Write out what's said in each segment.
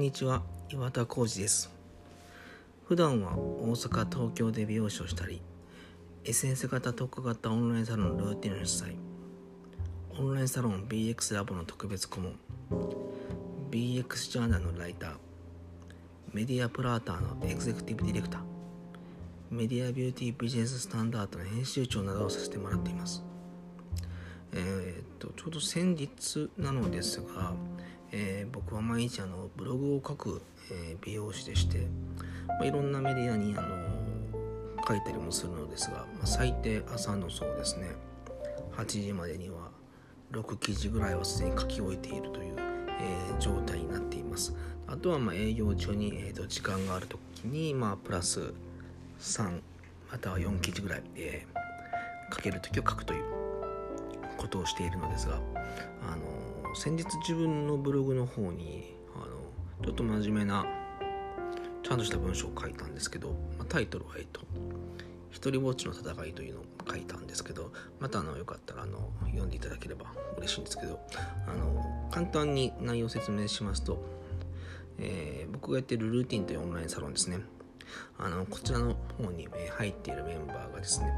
んにちは岩田浩二です。普段は大阪東京で美容師をしたり SNS 型特化型オンラインサロンルーティンの主催オンラインサロン BX ラボの特別顧問 BX ジャーナルのライターメディアプラーターのエグゼクティブディレクターメディアビューティービジネススタンダードの編集長などをさせてもらっています。えー、っとちょうど先日なのですがえー、僕は毎日あのブログを書く、えー、美容師でして、まあ、いろんなメディアにあの書いたりもするのですが、まあ、最低朝のそうですね8時までには6記事ぐらいはすでに書き終えているという、えー、状態になっています。あとはま営業中に、えーと、時間がある時に、まあ、プラス3または4記事ぐらい、えー、書ける時を書くということをしているのですがあの先日自分のブログの方にあのちょっと真面目なちゃんとした文章を書いたんですけど、まあ、タイトルは、えっと「一人ぼっちの戦い」というのを書いたんですけどまたあのよかったらあの読んでいただければ嬉しいんですけどあの簡単に内容を説明しますと、えー、僕がやっているルーティンというオンラインサロンですね。あのこちらの方に、入っているメンバーがですね、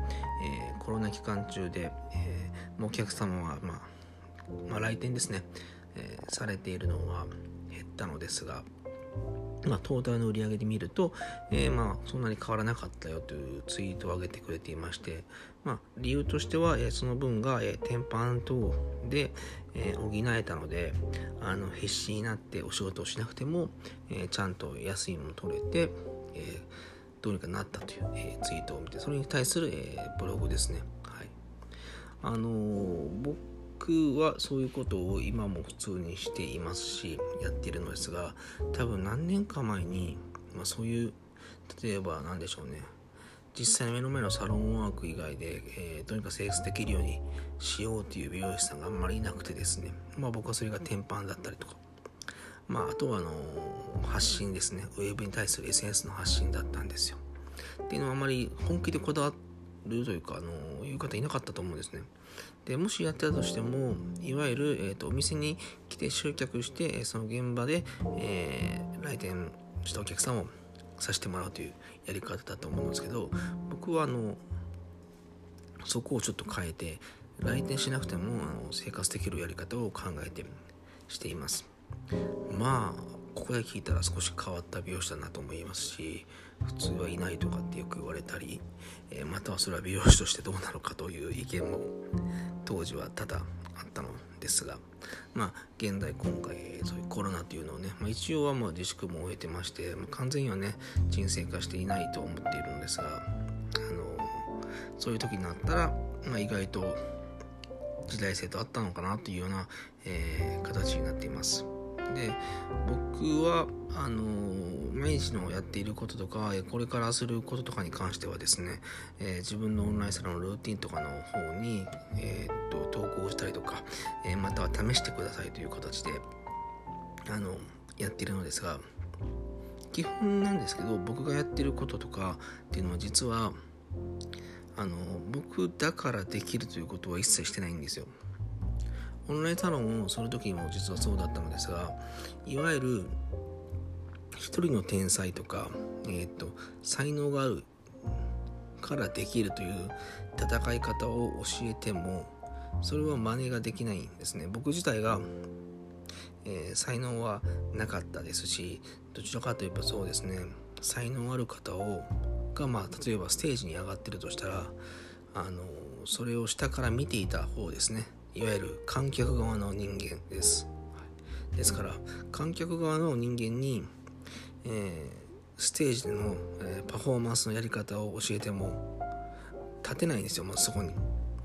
えー、コロナ期間中で、えー、お客様は、まあ、まあ、来店ですね、えー、されているのは減ったのですが、まあ、トータルの売り上げで見ると、えー、まあそんなに変わらなかったよというツイートを上げてくれていまして、まあ、理由としては、えー、その分が、えー、天板等で、えー、補えたのであの必死になってお仕事をしなくても、えー、ちゃんと安いもの取れて、えー、どうにかなったという、えー、ツイートを見てそれに対する、えー、ブログですね。はいあのー、僕僕はそういうことを今も普通にしていますしやってるのですが多分何年か前に、まあ、そういう例えば何でしょうね。実際目の前のサロンワーク以外で、えー、とにかくセールスできるようにしようという美容師さんがあんまりいなくてですね。まあ僕はそれが天板だったりとか。まああとはあの発信ですね。ウェブに対する SNS の発信だったんですよ。っていうのはあまり本気でこだわるというかあのいう方いなかったと思うんですね。でもしやってたとしてもいわゆる、えーと、お店に来て集客してその現場で、えー、来店したお客さんをさせてもらうというやり方だと思うんですけど僕はあのそこをちょっと変えて来店しなくてもあの生活できるやり方を考えてしています。まあここで聞いたら少し変わった美容師だなと思いますし普通はいないとかってよく言われたり、えー、またはそれは美容師としてどうなのかという意見も当時は多々あったのですがまあ現代今回そういうコロナというのをね、まあ、一応はもう自粛も終えてまして、まあ、完全にはね沈静化していないと思っているのですがあのそういう時になったら、まあ、意外と時代性とあったのかなというような、えー、形になっています。で僕はあの毎日のやっていることとかこれからすることとかに関してはですね、えー、自分のオンラインサロンのルーティンとかの方に、えー、っと投稿したりとか、えー、または試してくださいという形であのやっているのですが基本なんですけど僕がやってることとかっていうのは実はあの僕だからできるということは一切してないんですよ。オンラインサロンをする時も実はそうだったのですがいわゆる一人の天才とか、えーと、才能があるからできるという戦い方を教えてもそれは真似ができないんですね。僕自体が、えー、才能はなかったですしどちらかといえばそうですね。才能ある方をがまあ例えばステージに上がってるとしたらあのそれを下から見ていた方ですね。いわゆる観客側の人間です。ですから観客側の人間に、えー、ステージでの、えー、パフォーマンスのやり方を教えても立てないんですよ、まずそこに。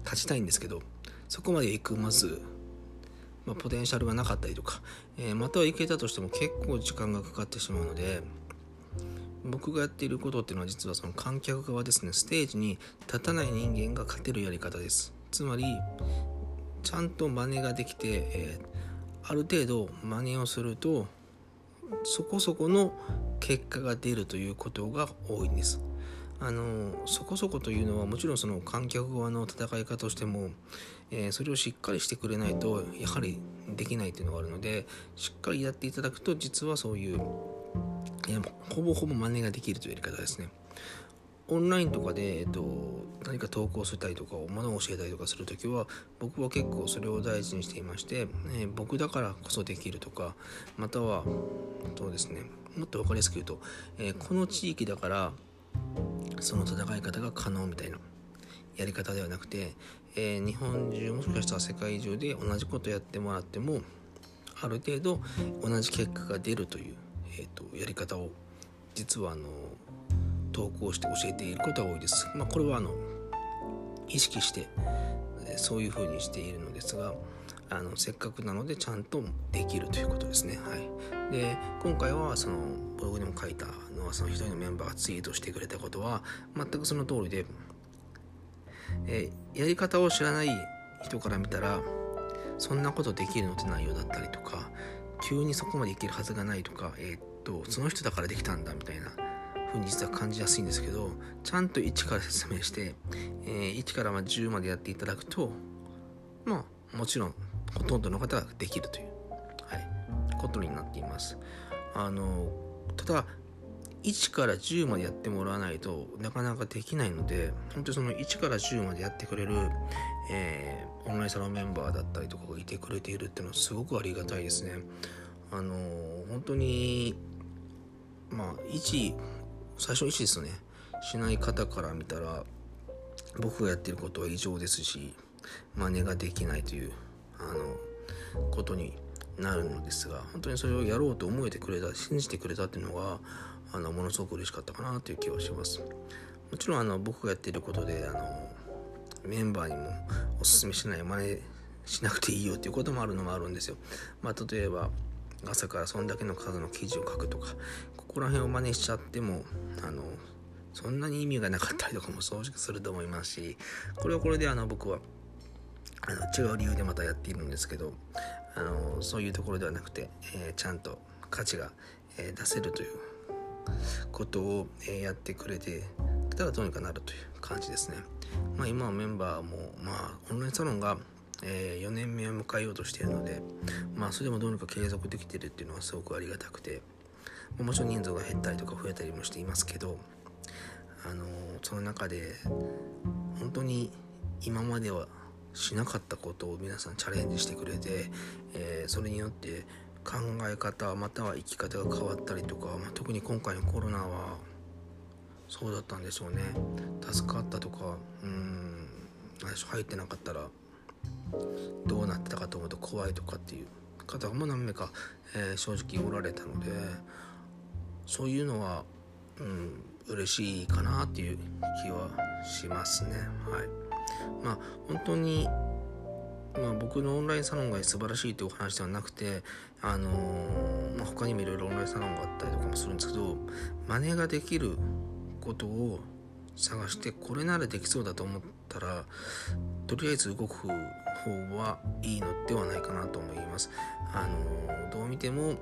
立ちたいんですけどそこまで行くまず、まあ、ポテンシャルがなかったりとか、えー、または行けたとしても結構時間がかかってしまうので僕がやっていることっていうのは実はその観客側ですね。ステージに立たない人間が勝てるやり方です。つまりちゃんと真似ができて、えー、ある程度真似をするとそこそこの結果が出るということが多いんです。あのそこそこというのはもちろんその観客側の戦い方としても、えー、それをしっかりしてくれないとやはりできないっていうのがあるのでしっかりやっていただくと実はそういう、えー、ほぼほぼ真似ができるというやり方ですね。オンラインとかで、えっと、何か投稿したりとかものを教えたりとかするときは僕は結構それを大事にしていまして、えー、僕だからこそできるとかまたはそうですねもっと分かりやすく言うと、えー、この地域だからその戦い方が可能みたいなやり方ではなくて、えー、日本中もしかしたら世界中で同じことやってもらってもある程度同じ結果が出るという、えーと、やり方を実はあの投稿して教えていることが多いです。まあ、これはあの意識してそういうふうにしているのですがあのせっかくなのでちゃんとできるということですね。はい、で今回はそのブログにも書いたのはその一人のメンバーがツイートしてくれたことは全くその通りで、えー、やり方を知らない人から見たらそんなことできるのって内容だったりとか急にそこまでいけるはずがないとか、えー、っとその人だからできたんだみたいなふうに実は感じやすいんですけどちゃんと1から説明して、えー、1からま10までやっていただくとまあもちろんほとんどの方ができるという、はい、ことになっています。あのただ1から10までやってもらわないとなかなかできないので本当にその1から10までやってくれる、えー、オンラインサロンメンバーだったりとかがいてくれているっていうのはすごくありがたいですね。あの本当にまあ1最初の1ですね。しない方から見たら僕がやってることは異常ですし真似ができないというあのことになるのですが本当にそれをやろうと思えてくれた信じてくれたっていうのがあのものすごく嬉しかったかなという気はします。もちろんあの僕がやってることであのメンバーにもおすすめしない真似しなくていいよっていうこともあるのもあるんですよ。まあ例えば朝からそんだけの数の記事を書くとかここら辺を真似しちゃってもあのそんなに意味がなかったりとかも正直すると思いますしこれはこれであの僕はあの違う理由でまたやっているんですけどあのそういうところではなくて、えー、ちゃんと価値が、えー、出せるということを、えー、やってくれてたらどうにかなるという感じですね。まあ、今はメンバーも、まあ、オンラインサロンが、え4年目を迎えようとしているので、まあ、それでもどうにか継続できてるっていうのはすごくありがたくてもちろん人数が減ったりとか増えたりもしていますけど、あのその中で本当に今まではしなかったことを皆さんチャレンジしてくれて、えー、それによって考え方または生き方が変わったりとか、まあ、特に今回のコロナはそうだったんでしょうね。助かったとかうん入ってなかったらどうなってたかと思うと怖いとかっていう方も何名か、えー、正直おられたのでそういうのは、うん、嬉しいかなっていう気はしますねはい。まあ本当にまあ、僕のオンラインサロンが素晴らしいというお話ではなくて、あのー、まあ、他にもいろいろオンラインサロンがあったりとかもするんですけど真似ができることを探してこれならできそうだと思ったらとりあえず動く方はいいのではないかなと思います。あの、どう見ても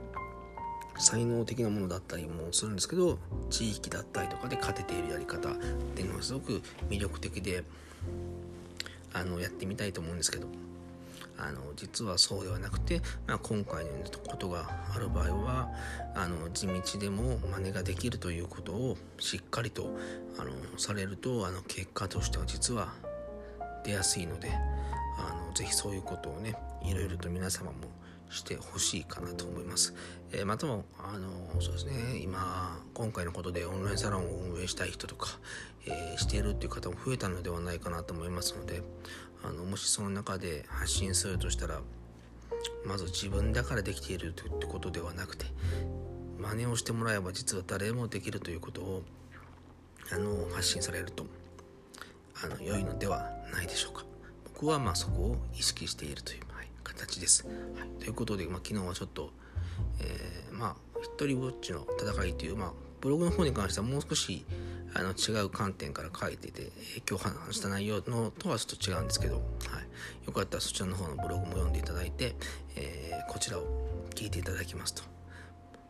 才能的なものだったりもするんですけど地域だったりとかで勝てているやり方っていうのはすごく魅力的であのやってみたいと思うんですけどあの実はそうではなくて、まあ、今回のことがある場合はあの地道でも真似ができるということをしっかりとあのされるとあの結果としては実は出やすいのでぜひそういうことをねいろいろと皆様もしてほしいかなと思います。えー、またもあのそうですね今今回のことでオンラインサロンを運営したい人とか、えー、しているっていう方も増えたのではないかなと思いますのであのもしその中で発信するとしたらまず自分だからできているということではなくて真似をしてもらえば実は誰もできるということをあの発信されるとあの良いのではないでしょうか僕はまあそこを意識しているという形です。はい、ということで、まあ、昨日はちょっと、えー、まあ一人ぼっちの戦いという、まあ、ブログの方に関してはもう少しあの違う観点から書いてて今日話した内容のとはちょっと違うんですけど、はい、よかったらそちらの方のブログも読んでいただいて、えー、こちらを聞いていただきますと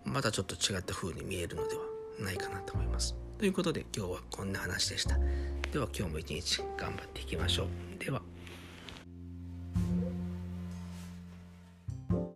またちょっと違った風に見えるのではないかなと思います。ということで今日はこんな話でした。では今日も一日頑張っていきましょう。では。